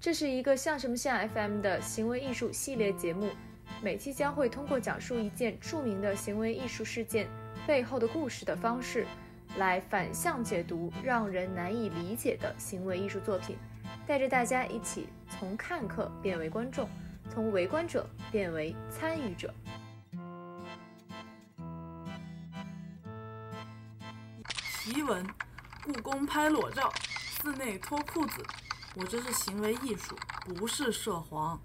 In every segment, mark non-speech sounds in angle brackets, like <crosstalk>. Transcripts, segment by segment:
这是一个像什么像 FM 的行为艺术系列节目，每期将会通过讲述一件著名的行为艺术事件背后的故事的方式，来反向解读让人难以理解的行为艺术作品，带着大家一起从看客变为观众，从围观者变为参与者。奇闻：故宫拍裸照，寺内脱裤子。我这是行为艺术，不是涉黄。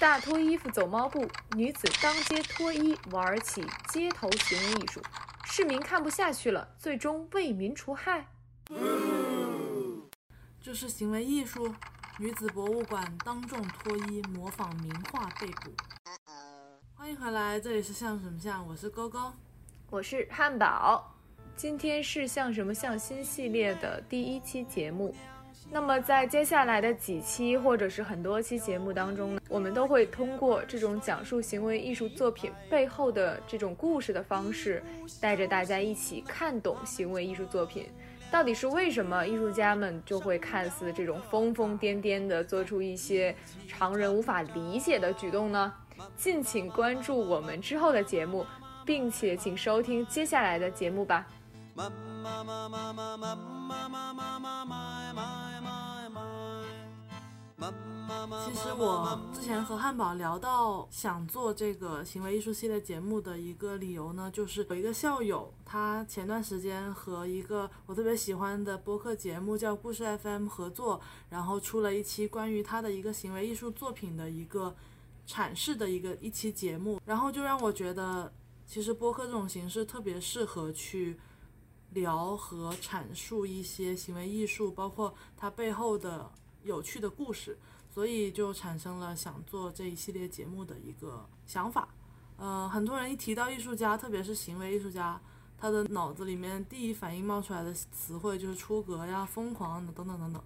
大脱衣服走猫步，女子当街脱衣玩起街头行为艺术，市民看不下去了，最终为民除害。这是行为艺术，女子博物馆当众脱衣模仿名画被捕。欢迎回来，这里是像什么像，我是勾勾，我是汉堡。今天是像什么像新系列的第一期节目，那么在接下来的几期或者是很多期节目当中呢，我们都会通过这种讲述行为艺术作品背后的这种故事的方式，带着大家一起看懂行为艺术作品，到底是为什么艺术家们就会看似这种疯疯癫癫的做出一些常人无法理解的举动呢？敬请关注我们之后的节目，并且请收听接下来的节目吧。其实我之前和汉堡聊到想做这个行为艺术系列节目的一个理由呢，就是有一个校友，他前段时间和一个我特别喜欢的播客节目叫故事 FM 合作，然后出了一期关于他的一个行为艺术作品的一个阐释的一个一期节目，然后就让我觉得，其实播客这种形式特别适合去。聊和阐述一些行为艺术，包括它背后的有趣的故事，所以就产生了想做这一系列节目的一个想法。呃，很多人一提到艺术家，特别是行为艺术家，他的脑子里面第一反应冒出来的词汇就是出格呀、疯狂等等等等。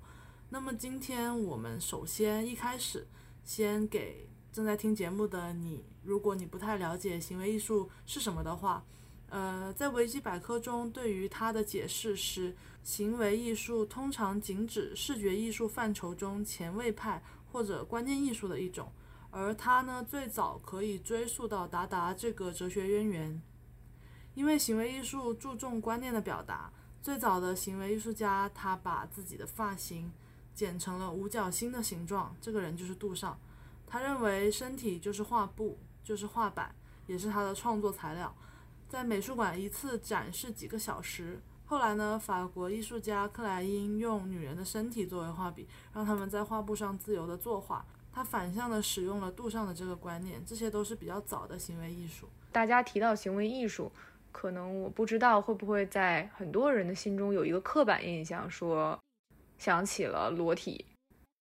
那么今天我们首先一开始先给正在听节目的你，如果你不太了解行为艺术是什么的话。呃，在维基百科中，对于它的解释是：行为艺术通常仅指视觉艺术范畴中前卫派或者观念艺术的一种，而它呢，最早可以追溯到达达这个哲学渊源。因为行为艺术注重观念的表达，最早的行为艺术家他把自己的发型剪成了五角星的形状，这个人就是杜尚。他认为身体就是画布，就是画板，也是他的创作材料。在美术馆一次展示几个小时。后来呢，法国艺术家克莱因用女人的身体作为画笔，让他们在画布上自由地作画。他反向的使用了杜尚的这个观念，这些都是比较早的行为艺术。大家提到行为艺术，可能我不知道会不会在很多人的心中有一个刻板印象，说想起了裸体，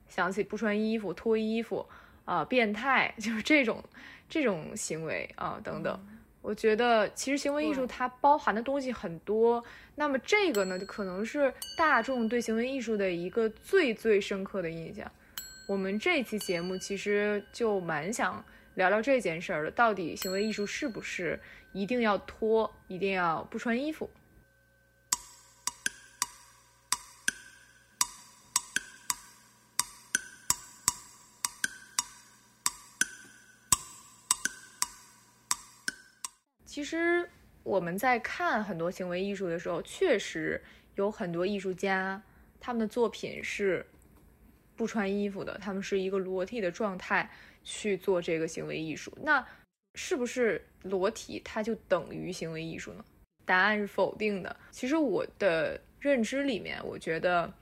想起不穿衣服、脱衣服啊，变态，<laughs> 就是这种这种行为啊等等。我觉得其实行为艺术它包含的东西很多，那么这个呢，就可能是大众对行为艺术的一个最最深刻的印象。我们这期节目其实就蛮想聊聊这件事儿的，到底行为艺术是不是一定要脱，一定要不穿衣服？其实我们在看很多行为艺术的时候，确实有很多艺术家，他们的作品是不穿衣服的，他们是一个裸体的状态去做这个行为艺术。那是不是裸体它就等于行为艺术呢？答案是否定的。其实我的认知里面，我觉得，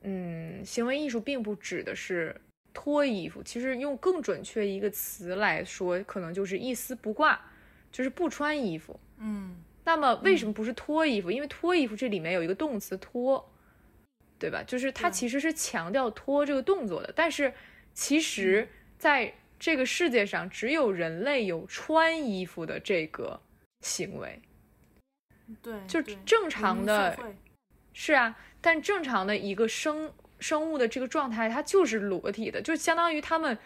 嗯，行为艺术并不指的是脱衣服，其实用更准确一个词来说，可能就是一丝不挂。就是不穿衣服，嗯，那么为什么不是脱衣服？因为脱衣服这里面有一个动词脱，对吧？就是它其实是强调脱这个动作的。但是其实在这个世界上，只有人类有穿衣服的这个行为，对，就正常的，是啊。但正常的一个生生物的这个状态，它就是裸体的，就相当于他们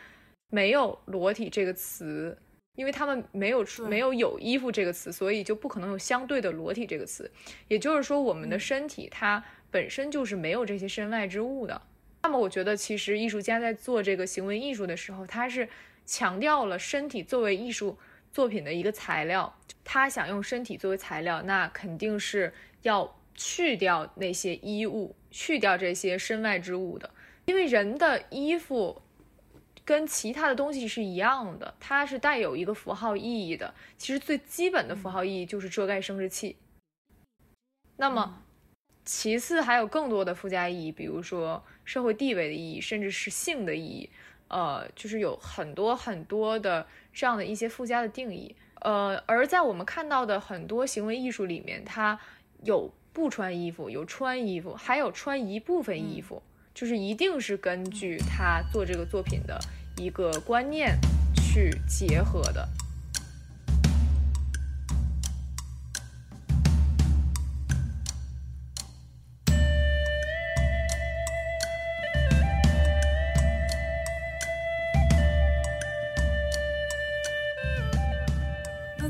没有裸体这个词。因为他们没有没有有衣服这个词，所以就不可能有相对的裸体这个词。也就是说，我们的身体它本身就是没有这些身外之物的。那么我觉得，其实艺术家在做这个行为艺术的时候，他是强调了身体作为艺术作品的一个材料。他想用身体作为材料，那肯定是要去掉那些衣物，去掉这些身外之物的。因为人的衣服跟其他的东西是一样的，它是带有一个符号意义的。其实最基本的符号意义就是遮盖生殖器。那么。其次还有更多的附加意义，比如说社会地位的意义，甚至是性的意义，呃，就是有很多很多的这样的一些附加的定义，呃，而在我们看到的很多行为艺术里面，它有不穿衣服，有穿衣服，还有穿一部分衣服，就是一定是根据他做这个作品的一个观念去结合的。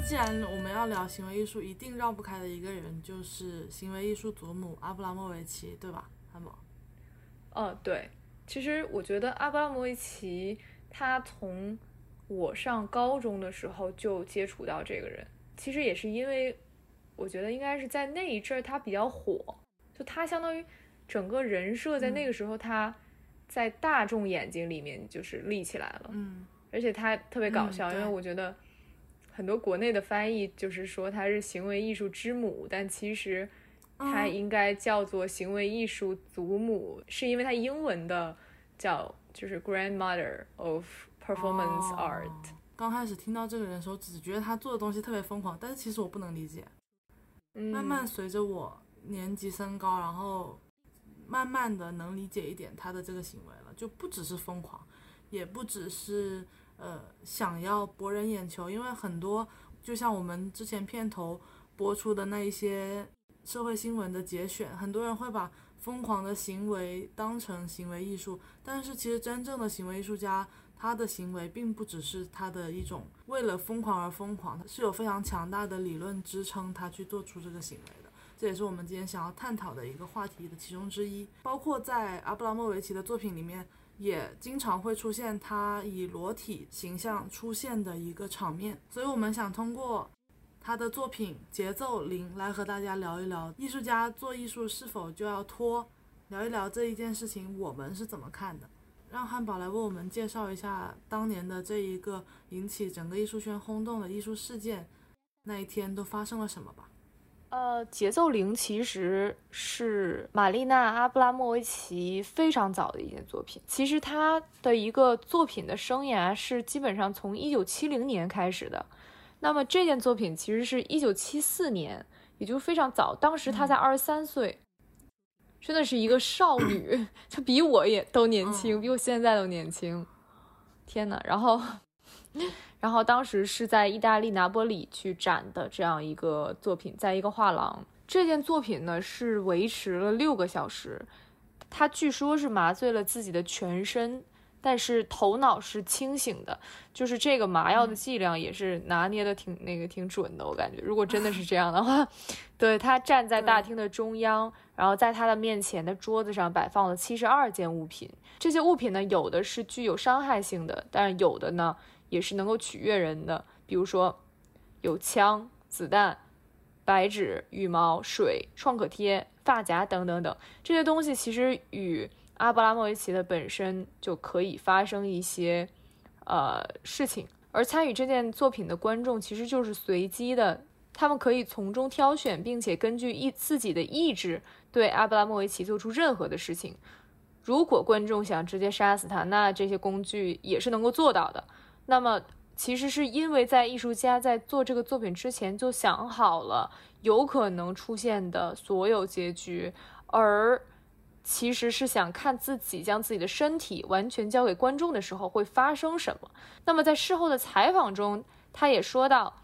既然我们要聊行为艺术，一定绕不开的一个人就是行为艺术祖母阿布拉莫维奇，对吧？汉堡。哦，对，其实我觉得阿布拉莫维奇他从我上高中的时候就接触到这个人，其实也是因为我觉得应该是在那一阵儿他比较火，就他相当于整个人设在那个时候他在大众眼睛里面就是立起来了，嗯，而且他特别搞笑，因为我觉得。很多国内的翻译就是说他是行为艺术之母，但其实他应该叫做行为艺术祖母，是因为他英文的叫就是 grandmother of performance art。刚开始听到这个人的时候，只觉得他做的东西特别疯狂，但是其实我不能理解。慢慢随着我年级升高，然后慢慢的能理解一点他的这个行为了，就不只是疯狂，也不只是。呃，想要博人眼球，因为很多就像我们之前片头播出的那一些社会新闻的节选，很多人会把疯狂的行为当成行为艺术，但是其实真正的行为艺术家，他的行为并不只是他的一种为了疯狂而疯狂，是有非常强大的理论支撑他去做出这个行为的，这也是我们今天想要探讨的一个话题的其中之一，包括在阿布拉莫维奇的作品里面。也经常会出现他以裸体形象出现的一个场面，所以我们想通过他的作品《节奏零》来和大家聊一聊，艺术家做艺术是否就要拖？聊一聊这一件事情，我们是怎么看的？让汉堡来为我们介绍一下当年的这一个引起整个艺术圈轰动的艺术事件，那一天都发生了什么吧。呃，节奏零其实是玛丽娜·阿布拉莫维奇非常早的一件作品。其实她的一个作品的生涯是基本上从一九七零年开始的。那么这件作品其实是一九七四年，也就非常早。当时她才二十三岁，真的是一个少女，<clears throat> 她比我也都年轻，比我现在都年轻。天呐，然后。<laughs> 然后当时是在意大利拿波里去展的这样一个作品，在一个画廊。这件作品呢是维持了六个小时，他据说是麻醉了自己的全身，但是头脑是清醒的，就是这个麻药的剂量也是拿捏的挺那个挺准的。我感觉，如果真的是这样的话，<laughs> 对他站在大厅的中央，然后在他的面前的桌子上摆放了七十二件物品，这些物品呢有的是具有伤害性的，但是有的呢。也是能够取悦人的，比如说有枪、子弹、白纸、羽毛、水、创可贴、发夹等等等这些东西，其实与阿布拉莫维奇的本身就可以发生一些呃事情，而参与这件作品的观众其实就是随机的，他们可以从中挑选，并且根据意自己的意志对阿布拉莫维奇做出任何的事情。如果观众想直接杀死他，那这些工具也是能够做到的。那么，其实是因为在艺术家在做这个作品之前就想好了有可能出现的所有结局，而其实是想看自己将自己的身体完全交给观众的时候会发生什么。那么在事后的采访中，他也说到，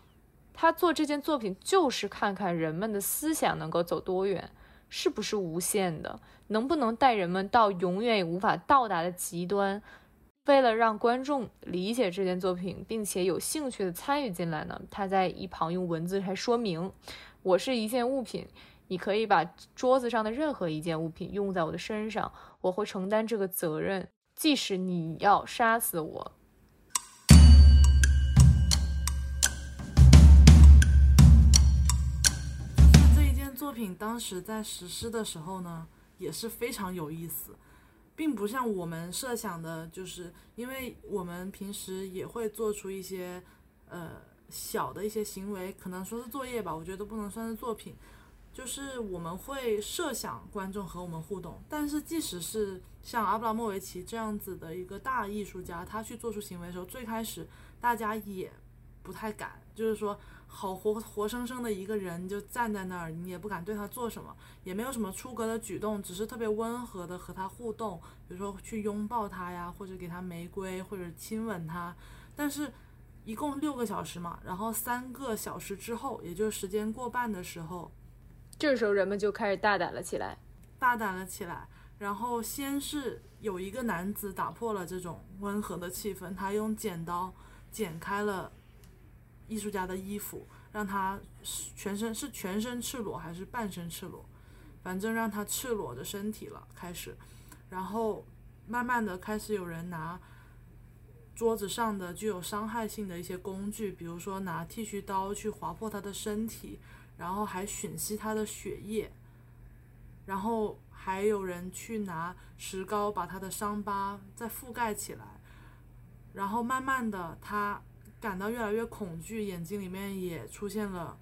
他做这件作品就是看看人们的思想能够走多远，是不是无限的，能不能带人们到永远也无法到达的极端。为了让观众理解这件作品，并且有兴趣的参与进来呢，他在一旁用文字来说明：我是一件物品，你可以把桌子上的任何一件物品用在我的身上，我会承担这个责任，即使你要杀死我。这一件作品当时在实施的时候呢，也是非常有意思。并不像我们设想的，就是因为我们平时也会做出一些，呃，小的一些行为，可能说是作业吧，我觉得都不能算是作品。就是我们会设想观众和我们互动，但是即使是像阿布拉莫维奇这样子的一个大艺术家，他去做出行为的时候，最开始大家也不太敢，就是说。好活活生生的一个人就站在那儿，你也不敢对他做什么，也没有什么出格的举动，只是特别温和的和他互动，比如说去拥抱他呀，或者给他玫瑰，或者亲吻他。但是，一共六个小时嘛，然后三个小时之后，也就是时间过半的时候，这时候人们就开始大胆了起来，大胆了起来。然后先是有一个男子打破了这种温和的气氛，他用剪刀剪开了。艺术家的衣服，让他全身是全身赤裸还是半身赤裸，反正让他赤裸着身体了。开始，然后慢慢的开始有人拿桌子上的具有伤害性的一些工具，比如说拿剃须刀去划破他的身体，然后还吮吸他的血液，然后还有人去拿石膏把他的伤疤再覆盖起来，然后慢慢的他。感到越来越恐惧，眼睛里面也出现了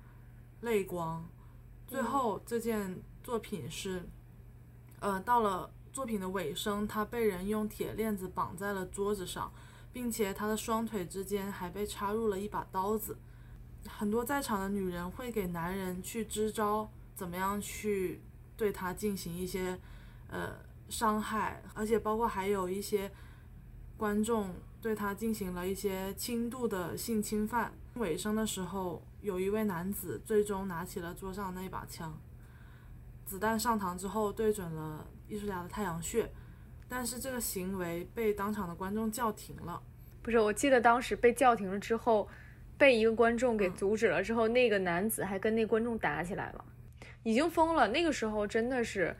泪光。最后这件作品是，呃，到了作品的尾声，他被人用铁链子绑在了桌子上，并且他的双腿之间还被插入了一把刀子。很多在场的女人会给男人去支招，怎么样去对他进行一些呃伤害，而且包括还有一些观众。对他进行了一些轻度的性侵犯。尾声的时候，有一位男子最终拿起了桌上那一把枪，子弹上膛之后对准了艺术家的太阳穴，但是这个行为被当场的观众叫停了。不是，我记得当时被叫停了之后，被一个观众给阻止了之后，那个男子还跟那观众打起来了，已经疯了。那个时候真的是。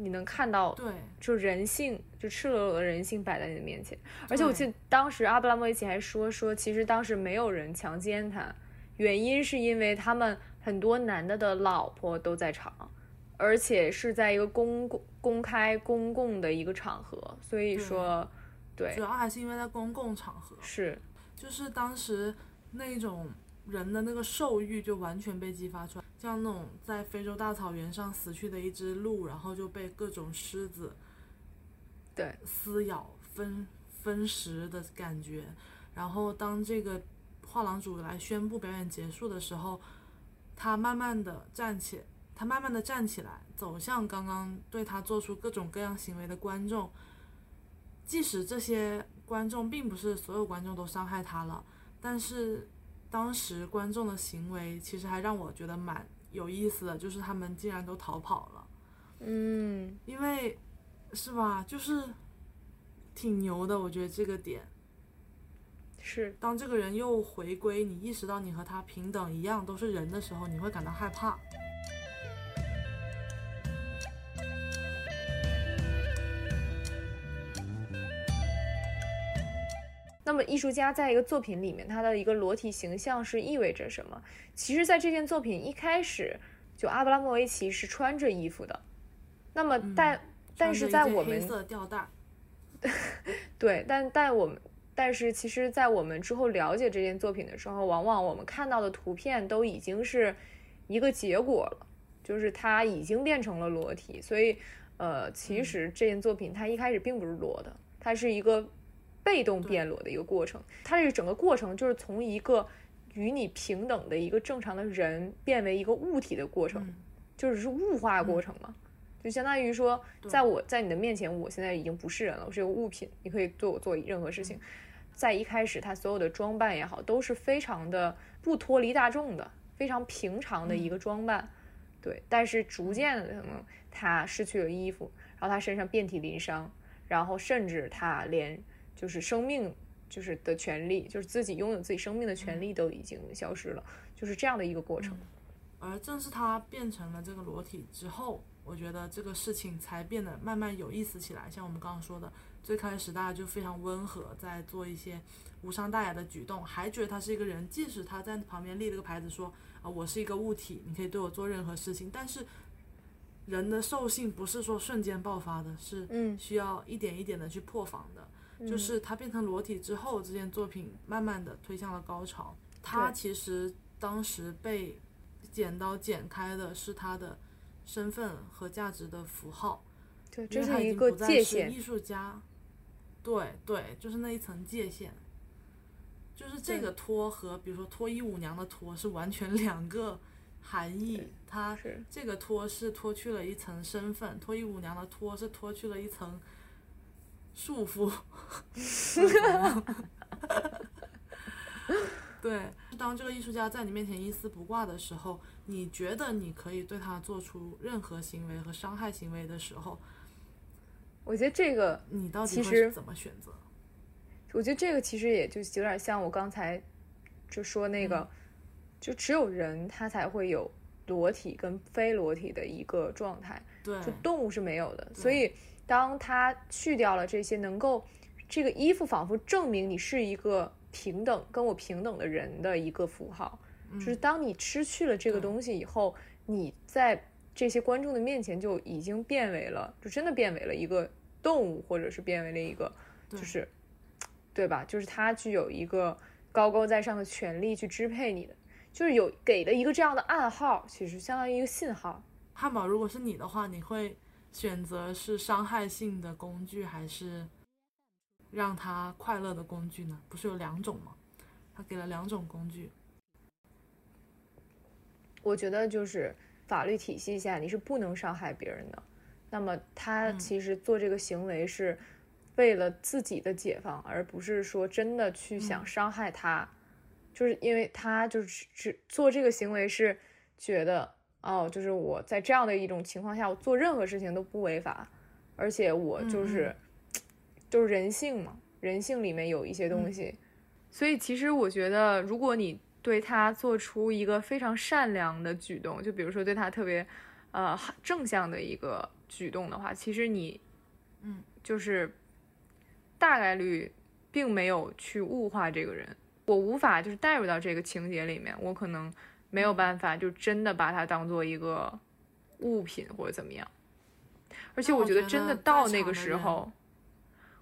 你能看到，对，就人性，就赤裸裸的人性摆在你的面前。而且我记得当时阿布拉莫维奇还说说，其实当时没有人强奸他，原因是因为他们很多男的的老婆都在场，而且是在一个公共公开公共的一个场合，所以说，对，主要还是因为在公共场合，是，就是当时那种。人的那个兽欲就完全被激发出来，像那种在非洲大草原上死去的一只鹿，然后就被各种狮子，对撕咬、分分食的感觉。然后当这个画廊主来宣布表演结束的时候，他慢慢的站起，他慢慢的站起来，走向刚刚对他做出各种各样行为的观众。即使这些观众并不是所有观众都伤害他了，但是。当时观众的行为其实还让我觉得蛮有意思的，就是他们竟然都逃跑了。嗯，因为是吧，就是挺牛的，我觉得这个点是当这个人又回归，你意识到你和他平等一样都是人的时候，你会感到害怕。那么，艺术家在一个作品里面，他的一个裸体形象是意味着什么？其实，在这件作品一开始，就阿布拉莫维奇是穿着衣服的。那么，但但是在我们黑色吊带，<laughs> 对，但但我们但是其实，在我们之后了解这件作品的时候，往往我们看到的图片都已经是一个结果了，就是他已经变成了裸体。所以，呃，其实这件作品它一开始并不是裸的，它是一个。被动变裸的一个过程，它这个整个过程就是从一个与你平等的一个正常的人变为一个物体的过程，就是是物化过程嘛，就相当于说，在我在你的面前，我现在已经不是人了，我是一个物品，你可以对我做任何事情。在一开始，他所有的装扮也好，都是非常的不脱离大众的，非常平常的一个装扮，对。但是逐渐的，可能他失去了衣服，然后他身上遍体鳞伤，然后甚至他连。就是生命，就是的权利，就是自己拥有自己生命的权利都已经消失了，就是这样的一个过程。而正是他变成了这个裸体之后，我觉得这个事情才变得慢慢有意思起来。像我们刚刚说的，最开始大家就非常温和，在做一些无伤大雅的举动，还觉得他是一个人，即使他在旁边立了个牌子说啊，我是一个物体，你可以对我做任何事情，但是。人的兽性不是说瞬间爆发的，是需要一点一点的去破防的。就是他变成裸体之后，这件作品慢慢的推向了高潮。他其实当时被剪刀剪开的是他的身份和价值的符号，对，这是一个界限。艺术家，对对，就是那一层界限，就是这个脱和比如说脱衣舞娘的脱是完全 <laughs> 两个。含义，它这个脱是脱去了一层身份，脱衣舞娘的脱是脱去了一层束缚。<laughs> 对，当这个艺术家在你面前一丝不挂的时候，你觉得你可以对他做出任何行为和伤害行为的时候，我觉得这个你到底会怎么选择？我觉得这个其实也就有点像我刚才就说那个。就只有人，他才会有裸体跟非裸体的一个状态，对，就动物是没有的。所以，当他去掉了这些，能够这个衣服仿佛证明你是一个平等、跟我平等的人的一个符号。就是当你失去了这个东西以后，你在这些观众的面前就已经变为了，就真的变为了一个动物，或者是变为了一个，就是，对吧？就是他具有一个高高在上的权利去支配你的。就是有给的一个这样的暗号，其实相当于一个信号。汉堡，如果是你的话，你会选择是伤害性的工具，还是让他快乐的工具呢？不是有两种吗？他给了两种工具。我觉得就是法律体系下你是不能伤害别人的。那么他其实做这个行为是为了自己的解放，而不是说真的去想伤害他。就是因为他就是只做这个行为是觉得哦，就是我在这样的一种情况下，我做任何事情都不违法，而且我就是就是人性嘛，人性里面有一些东西，所以其实我觉得，如果你对他做出一个非常善良的举动，就比如说对他特别呃正向的一个举动的话，其实你嗯，就是大概率并没有去物化这个人。我无法就是带入到这个情节里面，我可能没有办法就真的把它当做一个物品或者怎么样。而且我觉得真的到那个时候，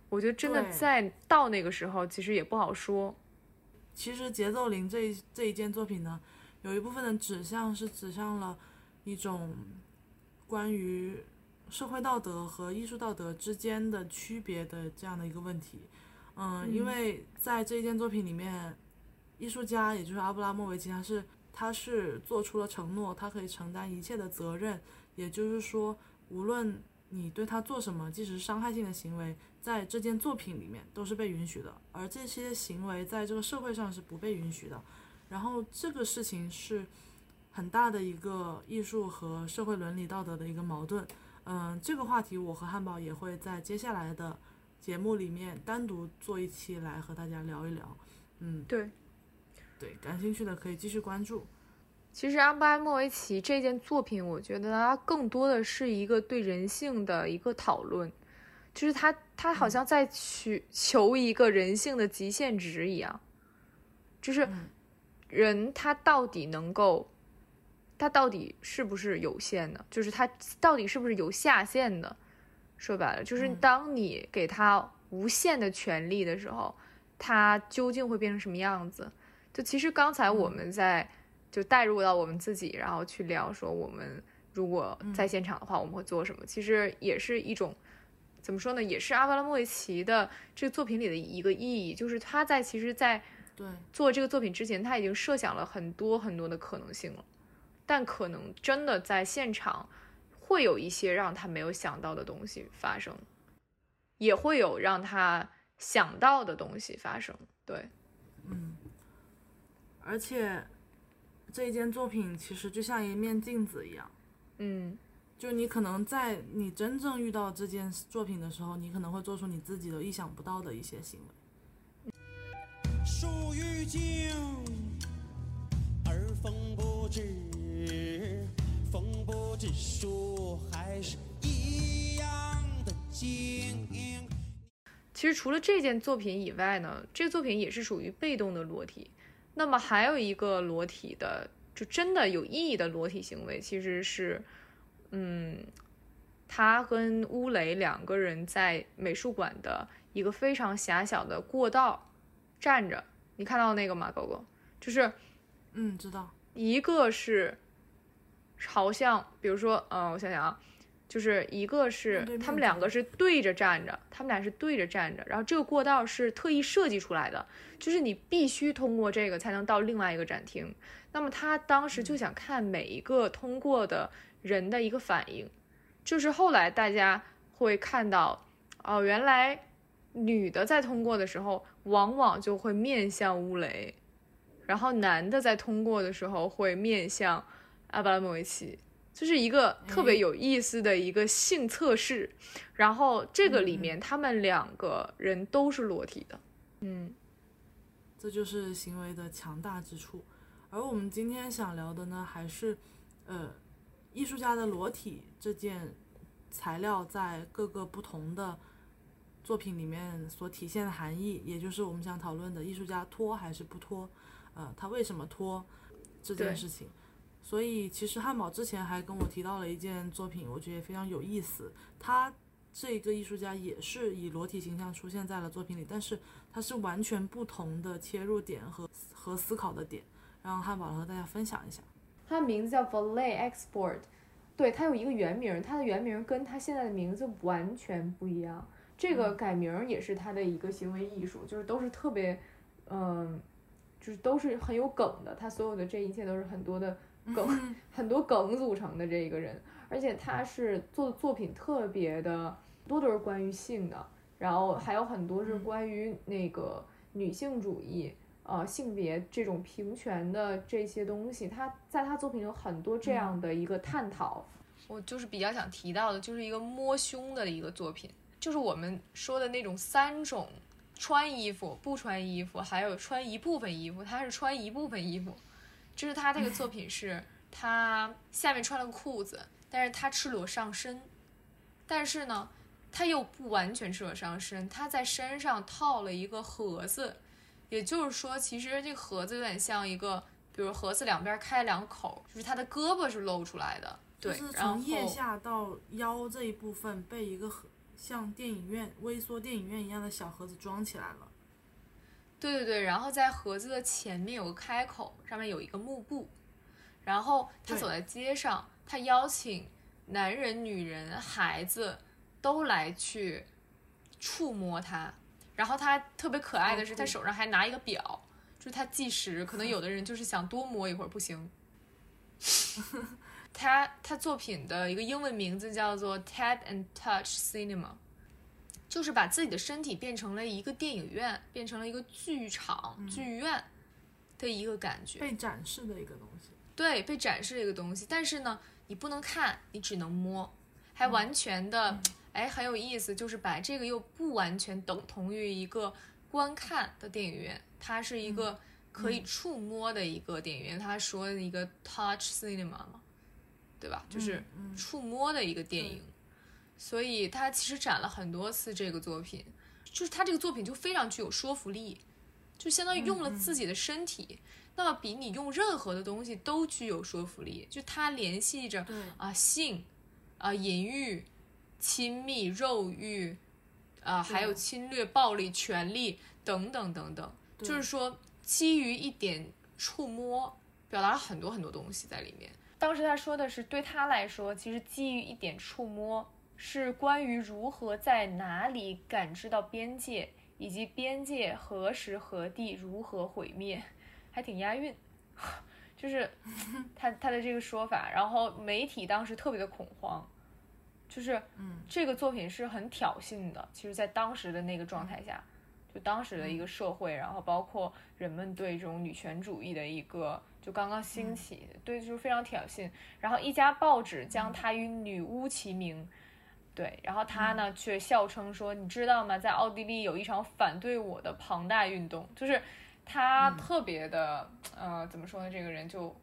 我觉得真的在到那个时候，其实也不好说。其实《节奏零》这这一件作品呢，有一部分的指向是指向了一种关于社会道德和艺术道德之间的区别的这样的一个问题。嗯，因为在这一件作品里面，艺术家也就是阿布拉莫维奇，他是他是做出了承诺，他可以承担一切的责任。也就是说，无论你对他做什么，即使是伤害性的行为，在这件作品里面都是被允许的，而这些行为在这个社会上是不被允许的。然后这个事情是很大的一个艺术和社会伦理道德的一个矛盾。嗯，这个话题我和汉堡也会在接下来的。节目里面单独做一期来和大家聊一聊，嗯，对，对，感兴趣的可以继续关注。其实阿巴莫维奇这件作品，我觉得它更多的是一个对人性的一个讨论，就是他他好像在去求一个人性的极限值一样，就是人他到底能够，他到底是不是有限的？就是他到底是不是有下限的？说白了，就是当你给他无限的权利的时候，他究竟会变成什么样子？就其实刚才我们在就带入到我们自己，然后去聊说我们如果在现场的话，我们会做什么？其实也是一种怎么说呢？也是阿巴拉莫维奇的这个作品里的一个意义，就是他在其实，在对做这个作品之前，他已经设想了很多很多的可能性了，但可能真的在现场。会有一些让他没有想到的东西发生，也会有让他想到的东西发生。对，嗯，而且这一件作品其实就像一面镜子一样，嗯，就你可能在你真正遇到这件作品的时候，你可能会做出你自己都意想不到的一些行为。树欲静而风不止。风不止，树还是一样的静。其实除了这件作品以外呢，这个作品也是属于被动的裸体。那么还有一个裸体的，就真的有意义的裸体行为，其实是，嗯，他跟乌雷两个人在美术馆的一个非常狭小的过道站着。你看到那个吗，狗狗？就是，嗯，知道。一个是朝向，比如说，嗯，我想想啊。就是一个是他们两个是对着站着，他们俩是对着站着，然后这个过道是特意设计出来的，就是你必须通过这个才能到另外一个展厅。那么他当时就想看每一个通过的人的一个反应，就是后来大家会看到，哦，原来女的在通过的时候往往就会面向乌雷，然后男的在通过的时候会面向阿巴拉莫维奇。就是一个特别有意思的一个性测试，然后这个里面他们两个人都是裸体的，嗯，这就是行为的强大之处。而我们今天想聊的呢，还是呃，艺术家的裸体这件材料在各个不同的作品里面所体现的含义，也就是我们想讨论的艺术家脱还是不脱，呃，他为什么脱这件事情。所以，其实汉堡之前还跟我提到了一件作品，我觉得也非常有意思。他这个艺术家也是以裸体形象出现在了作品里，但是他是完全不同的切入点和和思考的点。让汉堡和大家分享一下。他的名字叫 Valet Export，对他有一个原名，他的原名跟他现在的名字完全不一样。这个改名也是他的一个行为艺术，就是都是特别，嗯，就是都是很有梗的。他所有的这一切都是很多的。<laughs> 梗很多梗组成的这一个人，而且他是做的作品特别的多，都是关于性的，然后还有很多是关于那个女性主义、呃性别这种平权的这些东西。他在他作品有很多这样的一个探讨。我就是比较想提到的，就是一个摸胸的一个作品，就是我们说的那种三种穿衣服、不穿衣服，还有穿一部分衣服，他是穿一部分衣服。就是他这个作品是，他下面穿了个裤子，但是他赤裸上身，但是呢，他又不完全赤裸上身，他在身上套了一个盒子，也就是说，其实这个盒子有点像一个，比如盒子两边开两口，就是他的胳膊是露出来的，对，然后从腋下到腰这一部分被一个盒像电影院微缩电影院一样的小盒子装起来了。对对对，然后在盒子的前面有个开口，上面有一个幕布，然后他走在街上，他邀请男人、女人、孩子都来去触摸他，然后他特别可爱的是，他手上还拿一个表，就是他计时，可能有的人就是想多摸一会儿不行。<laughs> 他他作品的一个英文名字叫做 Ted and Touch Cinema。就是把自己的身体变成了一个电影院，变成了一个剧场、剧院的一个感觉，被展示的一个东西。对，被展示的一个东西。但是呢，你不能看，你只能摸，还完全的，哎，很有意思。就是把这个又不完全等同于一个观看的电影院，它是一个可以触摸的一个电影院。他说的一个 touch cinema 嘛，对吧？就是触摸的一个电影。所以他其实展了很多次这个作品，就是他这个作品就非常具有说服力，就相当于用了自己的身体，那么比你用任何的东西都具有说服力。就他联系着啊性，啊淫欲、亲密、肉欲，啊还有侵略、暴力、权力等等等等，就是说基于一点触摸，表达了很多很多东西在里面。当时他说的是，对他来说，其实基于一点触摸。是关于如何在哪里感知到边界，以及边界何时何地如何毁灭，还挺押韵，<laughs> 就是 <laughs> 他他的这个说法。然后媒体当时特别的恐慌，就是嗯，这个作品是很挑衅的。其实，在当时的那个状态下，就当时的一个社会，然后包括人们对这种女权主义的一个就刚刚兴起，对，就是非常挑衅。然后一家报纸将它与女巫齐名。对，然后他呢却笑称说：“你知道吗？在奥地利有一场反对我的庞大运动，就是他特别的，呃，怎么说呢？这个人就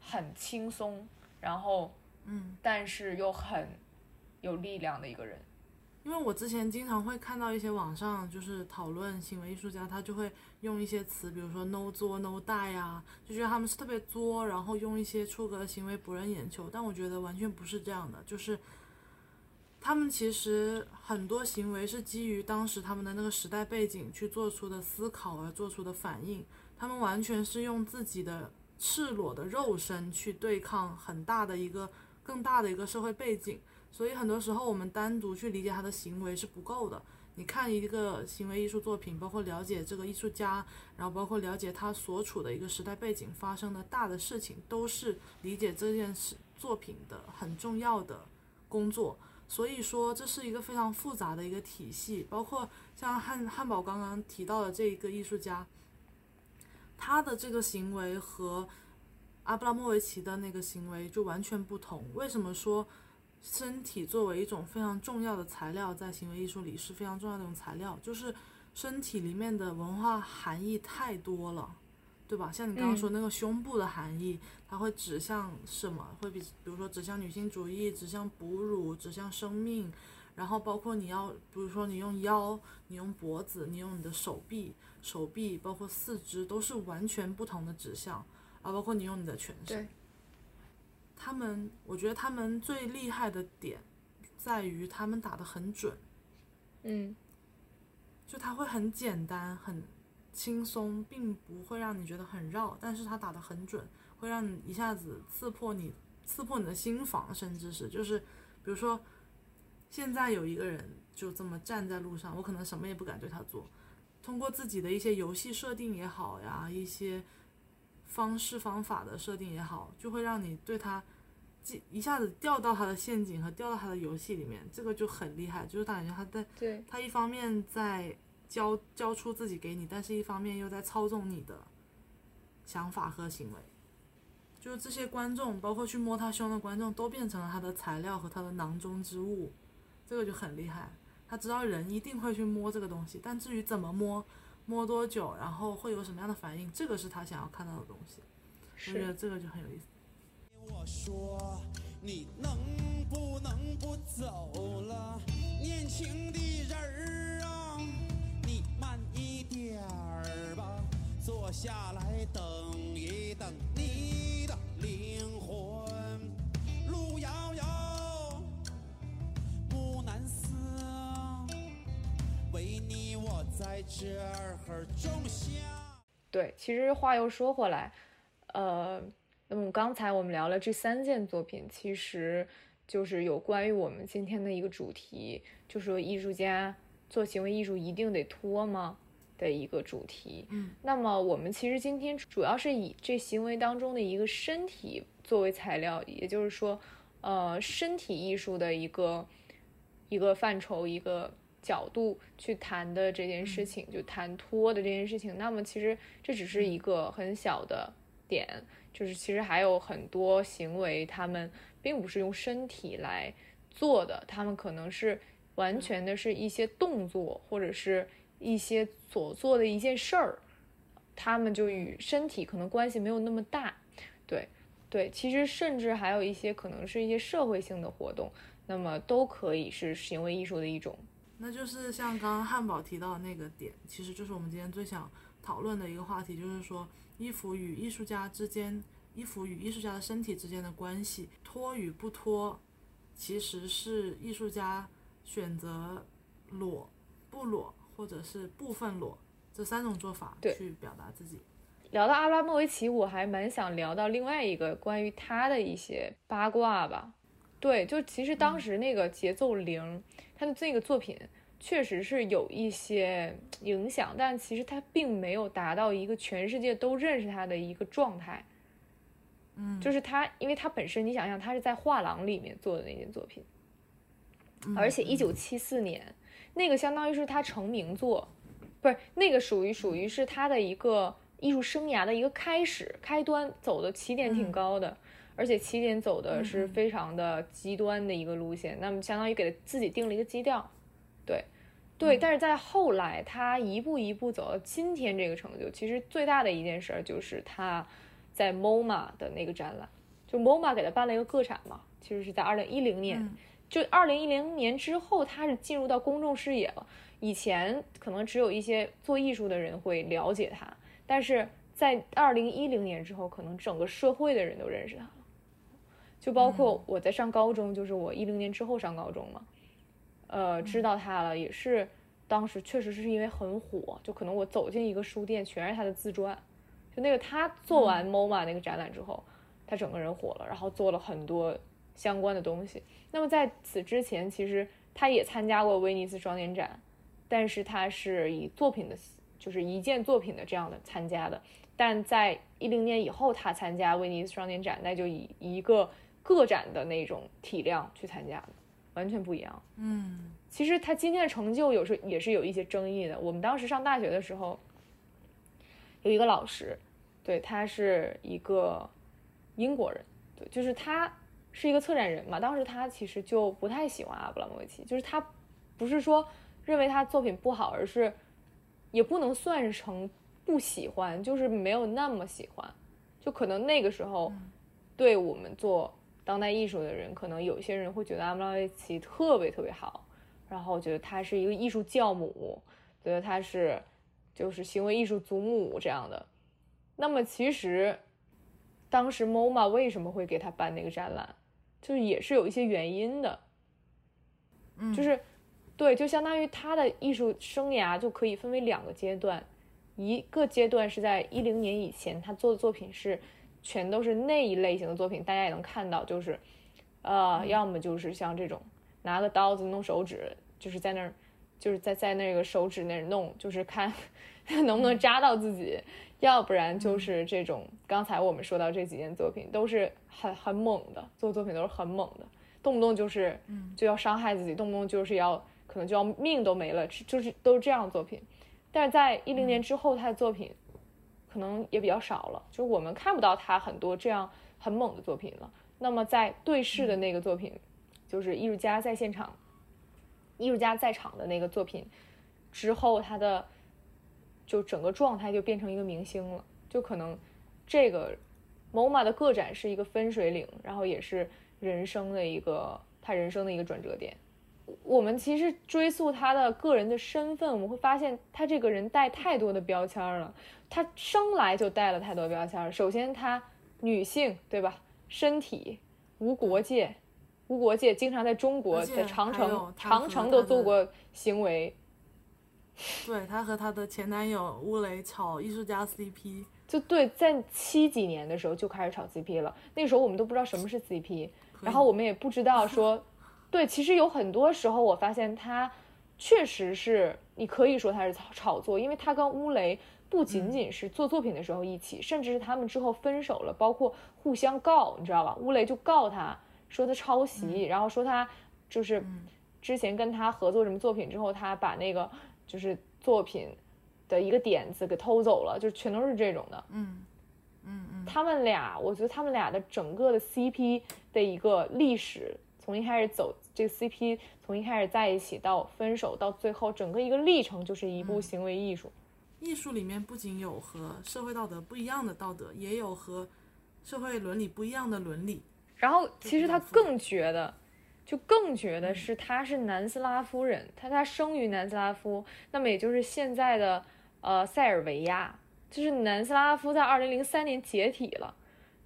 很轻松，然后嗯，但是又很有力量的一个人。因为我之前经常会看到一些网上就是讨论行为艺术家，他就会用一些词，比如说 no 作 no die 啊，就觉得他们是特别作，然后用一些出格的行为博人眼球。但我觉得完全不是这样的，就是他们其实很多行为是基于当时他们的那个时代背景去做出的思考而做出的反应，他们完全是用自己的赤裸的肉身去对抗很大的一个更大的一个社会背景。所以很多时候，我们单独去理解他的行为是不够的。你看一个行为艺术作品，包括了解这个艺术家，然后包括了解他所处的一个时代背景发生的大的事情，都是理解这件事作品的很重要的工作。所以说，这是一个非常复杂的一个体系。包括像汉汉堡刚刚提到的这一个艺术家，他的这个行为和阿布拉莫维奇的那个行为就完全不同。为什么说？身体作为一种非常重要的材料，在行为艺术里是非常重要的一种材料。就是身体里面的文化含义太多了，对吧？像你刚刚说那个胸部的含义，它会指向什么？会比比如说指向女性主义，指向哺乳，指向生命。然后包括你要，比如说你用腰，你用脖子，你用你的手臂，手臂包括四肢都是完全不同的指向，啊，包括你用你的全身。他们，我觉得他们最厉害的点，在于他们打得很准，嗯，就他会很简单、很轻松，并不会让你觉得很绕，但是他打得很准，会让你一下子刺破你、刺破你的心房，甚至是就是，比如说，现在有一个人就这么站在路上，我可能什么也不敢对他做，通过自己的一些游戏设定也好呀，一些。方式方法的设定也好，就会让你对他，一一下子掉到他的陷阱和掉到他的游戏里面，这个就很厉害。就是他感觉他在，对他一方面在交交出自己给你，但是一方面又在操纵你的想法和行为。就是这些观众，包括去摸他胸的观众，都变成了他的材料和他的囊中之物，这个就很厉害。他知道人一定会去摸这个东西，但至于怎么摸。摸多久，然后会有什么样的反应？这个是他想要看到的东西。我觉得这个就很有意思。我说你能不能不走了，年轻的人儿啊，下来等一等你的灵魂。路遥遥，木难思。为你我在这儿种下。对，其实话又说回来，呃，那么刚才我们聊了这三件作品，其实就是有关于我们今天的一个主题，就是说艺术家做行为艺术一定得脱吗的一个主题。嗯，那么我们其实今天主要是以这行为当中的一个身体作为材料，也就是说，呃，身体艺术的一个一个范畴，一个。角度去谈的这件事情，就谈脱的这件事情。那么其实这只是一个很小的点，就是其实还有很多行为，他们并不是用身体来做的，他们可能是完全的是一些动作，或者是一些所做的一件事儿，他们就与身体可能关系没有那么大。对，对，其实甚至还有一些可能是一些社会性的活动，那么都可以是行为艺术的一种。那就是像刚刚汉堡提到的那个点，其实就是我们今天最想讨论的一个话题，就是说衣服与艺术家之间，衣服与艺术家的身体之间的关系，脱与不脱，其实是艺术家选择裸、不裸或者是部分裸这三种做法去表达自己。聊到阿拉莫维奇，我还蛮想聊到另外一个关于他的一些八卦吧。对，就其实当时那个节奏零。他的这个作品确实是有一些影响，但其实他并没有达到一个全世界都认识他的一个状态。嗯，就是他，因为他本身，你想想，他是在画廊里面做的那件作品，而且一九七四年，那个相当于是他成名作，不是那个属于属于是他的一个艺术生涯的一个开始开端，走的起点挺高的。而且起点走的是非常的极端的一个路线，那么相当于给自己定了一个基调，对，对。但是在后来，他一步一步走到今天这个成就，其实最大的一件事儿就是他在 MoMA 的那个展览，就 MoMA 给他办了一个个展嘛，其实是在二零一零年，就二零一零年之后，他是进入到公众视野了。以前可能只有一些做艺术的人会了解他，但是在二零一零年之后，可能整个社会的人都认识他了。就包括我在上高中，就是我一零年之后上高中嘛，呃，知道他了，也是当时确实是因为很火，就可能我走进一个书店，全是他的自传。就那个他做完 MoMA 那个展览之后，他整个人火了，然后做了很多相关的东西。那么在此之前，其实他也参加过威尼斯双年展，但是他是以作品的，就是一件作品的这样的参加的。但在一零年以后，他参加威尼斯双年展，那就以一个。个展的那种体量去参加的，完全不一样。嗯，其实他今天的成就有时候也是有一些争议的。我们当时上大学的时候，有一个老师，对他是一个英国人，对，就是他是一个策展人嘛。当时他其实就不太喜欢阿布拉莫维奇，就是他不是说认为他作品不好，而是也不能算成不喜欢，就是没有那么喜欢。就可能那个时候，对我们做。当代艺术的人，可能有些人会觉得阿布拉维奇特别特别好，然后觉得他是一个艺术教母，觉得他是就是行为艺术祖母这样的。那么其实当时 MoMA 为什么会给他办那个展览，就是也是有一些原因的。嗯，就是对，就相当于他的艺术生涯就可以分为两个阶段，一个阶段是在一零年以前，他做的作品是。全都是那一类型的作品，大家也能看到，就是，呃，要么就是像这种拿个刀子弄手指，就是在那儿，就是在在那个手指那儿弄，就是看 <laughs> 能不能扎到自己；要不然就是这种，刚才我们说到这几件作品都是很很猛的，做作品都是很猛的，动不动就是就要伤害自己，动不动就是要可能就要命都没了，就是都是这样的作品。但是在一零年之后，他的作品。可能也比较少了，就我们看不到他很多这样很猛的作品了。那么在对视的那个作品，就是艺术家在现场，艺术家在场的那个作品之后，他的就整个状态就变成一个明星了。就可能这个 MoMA 的个展是一个分水岭，然后也是人生的一个他人生的一个转折点。我们其实追溯他的个人的身份，我们会发现他这个人带太多的标签了。他生来就带了太多标签。首先，他女性，对吧？身体无国界，无国界，经常在中国在长城长城都做过行为。<laughs> 对他和他的前男友乌雷炒艺术家 CP，就对，在七几年的时候就开始炒 CP 了。那时候我们都不知道什么是 CP，然后我们也不知道说。<laughs> 对，其实有很多时候，我发现他确实是，你可以说他是炒炒作，因为他跟乌雷不仅仅是做作品的时候一起，甚至是他们之后分手了，包括互相告，你知道吧？乌雷就告他说他抄袭，然后说他就是之前跟他合作什么作品之后，他把那个就是作品的一个点子给偷走了，就全都是这种的。嗯嗯嗯，他们俩，我觉得他们俩的整个的 CP 的一个历史。从一开始走这个 CP，从一开始在一起到分手，到最后整个一个历程就是一部行为艺术。艺术里面不仅有和社会道德不一样的道德，也有和社会伦理不一样的伦理。然后其实他更觉得，就更觉得是他是南斯拉夫人，他他生于南斯拉夫，那么也就是现在的呃塞尔维亚，就是南斯拉夫在二零零三年解体了，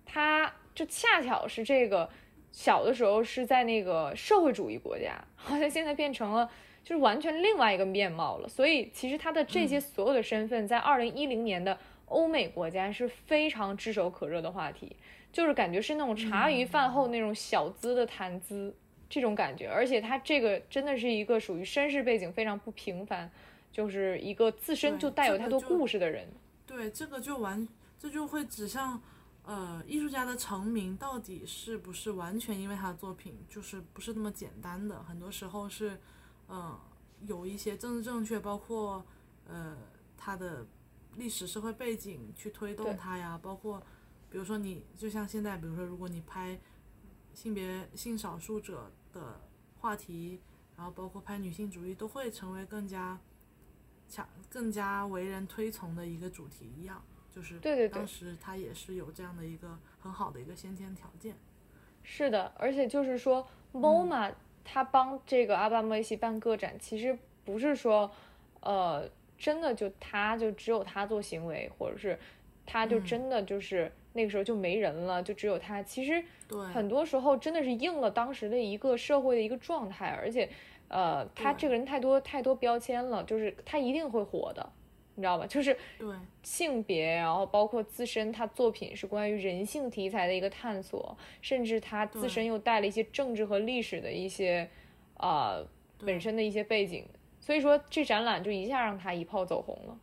他就恰巧是这个。小的时候是在那个社会主义国家，好像现在变成了就是完全另外一个面貌了。所以其实他的这些所有的身份，在二零一零年的欧美国家是非常炙手可热的话题，就是感觉是那种茶余饭后那种小资的谈资这种感觉。而且他这个真的是一个属于身世背景非常不平凡，就是一个自身就带有太多故事的人。对，这个就完，这就会指向。呃，艺术家的成名到底是不是完全因为他的作品，就是不是那么简单的？很多时候是，嗯，有一些政治正确，包括呃他的历史社会背景去推动他呀，包括比如说你就像现在，比如说如果你拍性别性少数者的话题，然后包括拍女性主义，都会成为更加强、更加为人推崇的一个主题一样。就是对对对当时他也是有这样的一个很好的一个先天条件。是的，而且就是说，MoMA 他帮这个阿巴莫维奇办个展，其实不是说，呃，真的就他就只有他做行为，或者是他就真的就是那个时候就没人了，就只有他。其实对，很多时候真的是应了当时的一个社会的一个状态，而且，呃，他这个人太多太多标签了，就是他一定会火的，你知道吧？就是对，性别，然后包括自身，他作品是关于人性题材的一个探索，甚至他自身又带了一些政治和历史的一些，呃，本身的一些背景，所以说这展览就一下让他一炮走红了，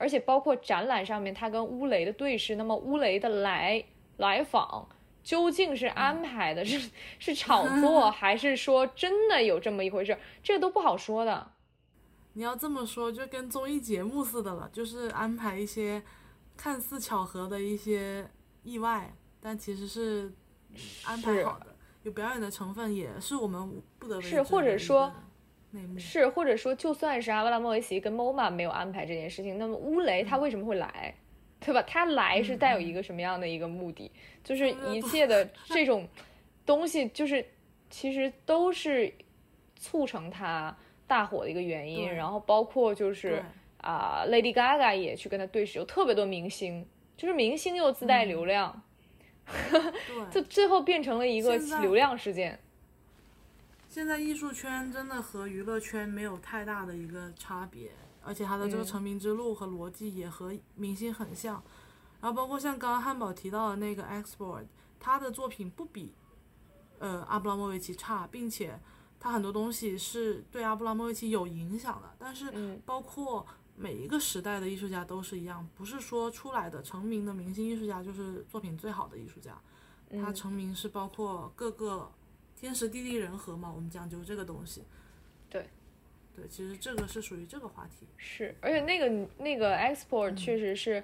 而且包括展览上面他跟乌雷的对视，那么乌雷的来来访。究竟是安排的，是是炒 <laughs> 作，还是说真的有这么一回事？这个都不好说的。你要这么说，就跟综艺节目似的了，就是安排一些看似巧合的一些意外，但其实是安排好的，有表演的成分，也是我们不得为是或者说内幕。是，或者说，就算是阿布拉莫维奇跟 MoMA 没有安排这件事情，那么乌雷他为什么会来，对吧？他来是带有一个什么样的一个目的？就是一切的 <laughs> 这种东西，就是其实都是促成他大火的一个原因。然后包括就是对啊、l a d y Gaga 也去跟他对视，有特别多明星，就是明星又自带流量，<laughs> 对，就最后变成了一个流量事件。现在艺术圈真的和娱乐圈没有太大的一个差别，而且他的这个嗯成名之路和逻辑也和明星很像。然后包括像刚刚汉堡提到的那个 Export，他的作品不比呃阿布拉莫维奇差，并且他很多东西是对阿布拉莫维奇有影响的。但是嗯包括每一个时代的艺术家都是一样，不是说出来的成名的明星艺术家就是作品最好的艺术家，他嗯成名是包括各个天时地利人和嘛，我们讲究这个东西。对，对，其实这个是属于这个话题。是，而且那个那个 export 嗯确实是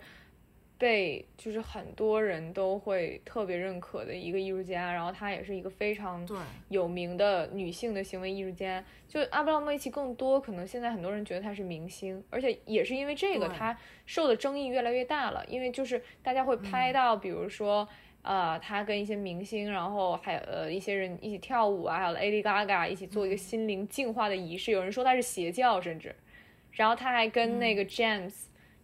被就是很多人都会特别认可的一个艺术家，然后她也是一个非常对，有名的女性的行为艺术家。就阿布拉莫维奇更多可能现在很多人觉得她是明星，而且也是因为这个，对她受的争议越来越大了，因为就是大家会拍到，比如说。呃，他跟一些明星，然后还有呃一些人一起跳舞啊，还有 Lady Gaga 一起做一个心灵净化的仪式，有人说他是邪教，甚至，然后他还跟那个 James，、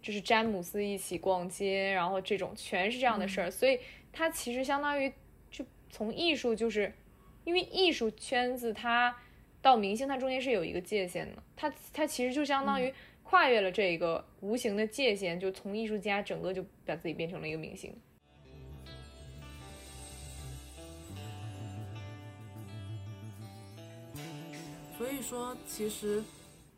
就是詹姆斯一起逛街，然后这种全是这样的事儿，所以他其实相当于就从艺术，就是因为艺术圈子它到明星，它中间是有一个界限的，他他其实就相当于跨越了这个无形的界限，就从艺术家整个就把自己变成了一个明星。所以说，其实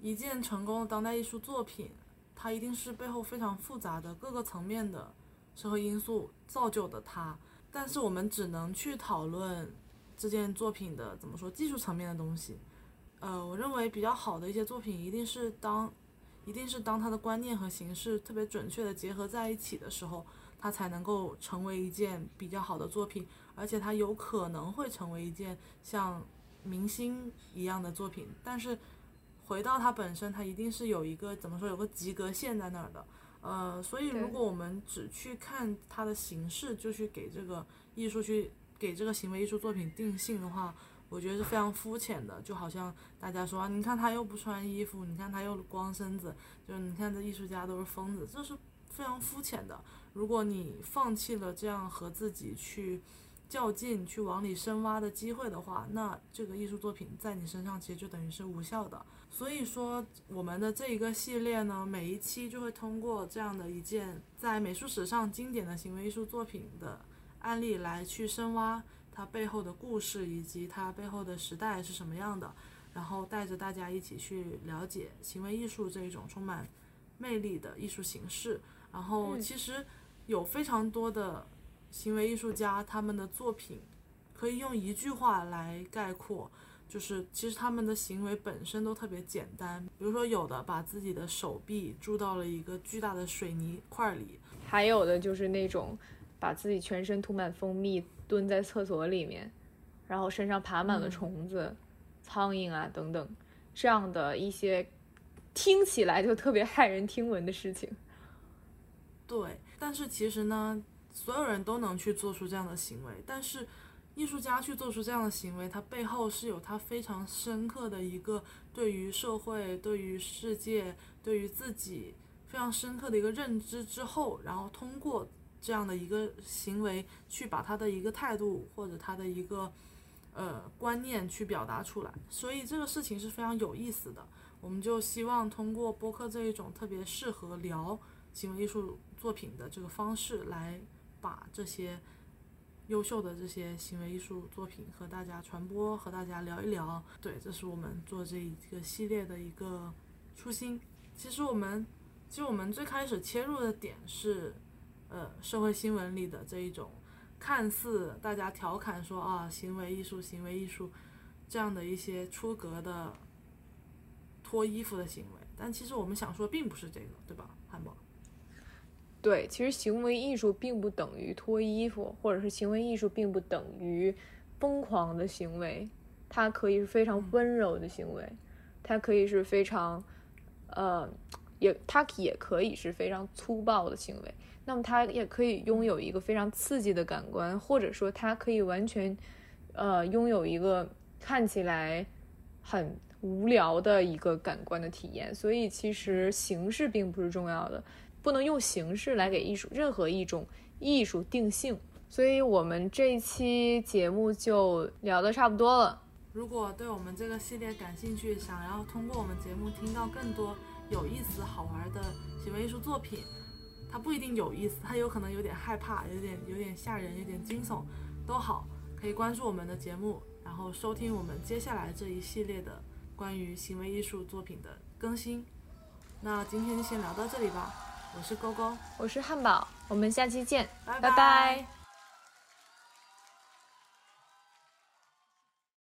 一件成功的当代艺术作品，它一定是背后非常复杂的各个层面的社会因素造就的它。但是我们只能去讨论这件作品的怎么说技术层面的东西。呃，我认为比较好的一些作品，一定是当，一定是当它的观念和形式特别准确的结合在一起的时候，它才能够成为一件比较好的作品，而且它有可能会成为一件像明星一样的作品。但是回到它本身，它一定是有一个怎么说，有个及格线在那儿的。呃，所以如果我们只去看它的形式，就去给这个艺术去给这个行为艺术作品定性的话，我觉得是非常肤浅的，就好像大家说啊，你看他又不穿衣服，你看他又光身子，就是你看这艺术家都是疯子，这是非常肤浅的。如果你放弃了这样和自己去较劲、去往里深挖的机会的话，那这个艺术作品在你身上其实就等于是无效的。所以说，我们的这一个系列呢，每一期就会通过这样的一件在美术史上经典的行为艺术作品的案例来去深挖它背后的故事以及它背后的时代是什么样的，然后带着大家一起去了解行为艺术这一种充满魅力的艺术形式。然后嗯其实有非常多的行为艺术家，他们的作品可以用一句话来概括。就是其实他们的行为本身都特别简单，比如说有的把自己的手臂注到了一个巨大的水泥块里，还有的就是那种把自己全身涂满蜂蜜，蹲在厕所里面，然后身上爬满了嗯虫子、苍蝇啊等等，这样的一些听起来就特别骇人听闻的事情。对，但是其实呢，所有人都能去做出这样的行为，但是艺术家去做出这样的行为，他背后是有他非常深刻的一个对于社会、对于世界、对于自己非常深刻的一个认知之后，然后通过这样的一个行为去把他的一个态度或者他的一个呃观念去表达出来，所以这个事情是非常有意思的。我们就希望通过播客这一种特别适合聊行为艺术作品的这个方式，来把这些优秀的这些行为艺术作品和大家传播，和大家聊一聊。对，这是我们做这一个系列的一个初心。其实我们，其实我们最开始切入的点是，呃，社会新闻里的这一种看似大家调侃说啊，行为艺术，行为艺术这样的一些出格的。脱衣服的行为，但其实我们想说并不是这个，对吧，对，其实行为艺术并不等于脱衣服，或者是行为艺术并不等于疯狂的行为，它可以是非常温柔的行为，它可以是非常，呃，也它也可以是非常粗暴的行为。那么它也可以拥有一个非常刺激的感官，或者说它可以完全，呃，拥有一个看起来很。无聊的一个感官的体验，所以其实形式并不是重要的，不能用形式来给艺术任何一种艺术定性。所以我们这一期节目就聊得差不多了。如果对我们这个系列感兴趣，想要通过我们节目听到更多有意思、好玩的行为艺术作品，它不一定有意思，它有可能有点害怕，有点有点吓人，有点惊悚，都好，可以关注我们的节目，然后收听我们接下来这一系列的。关于行为艺术作品的更新，那今天就先聊到这里吧。我是勾勾，我是汉堡，我们下期见，拜拜。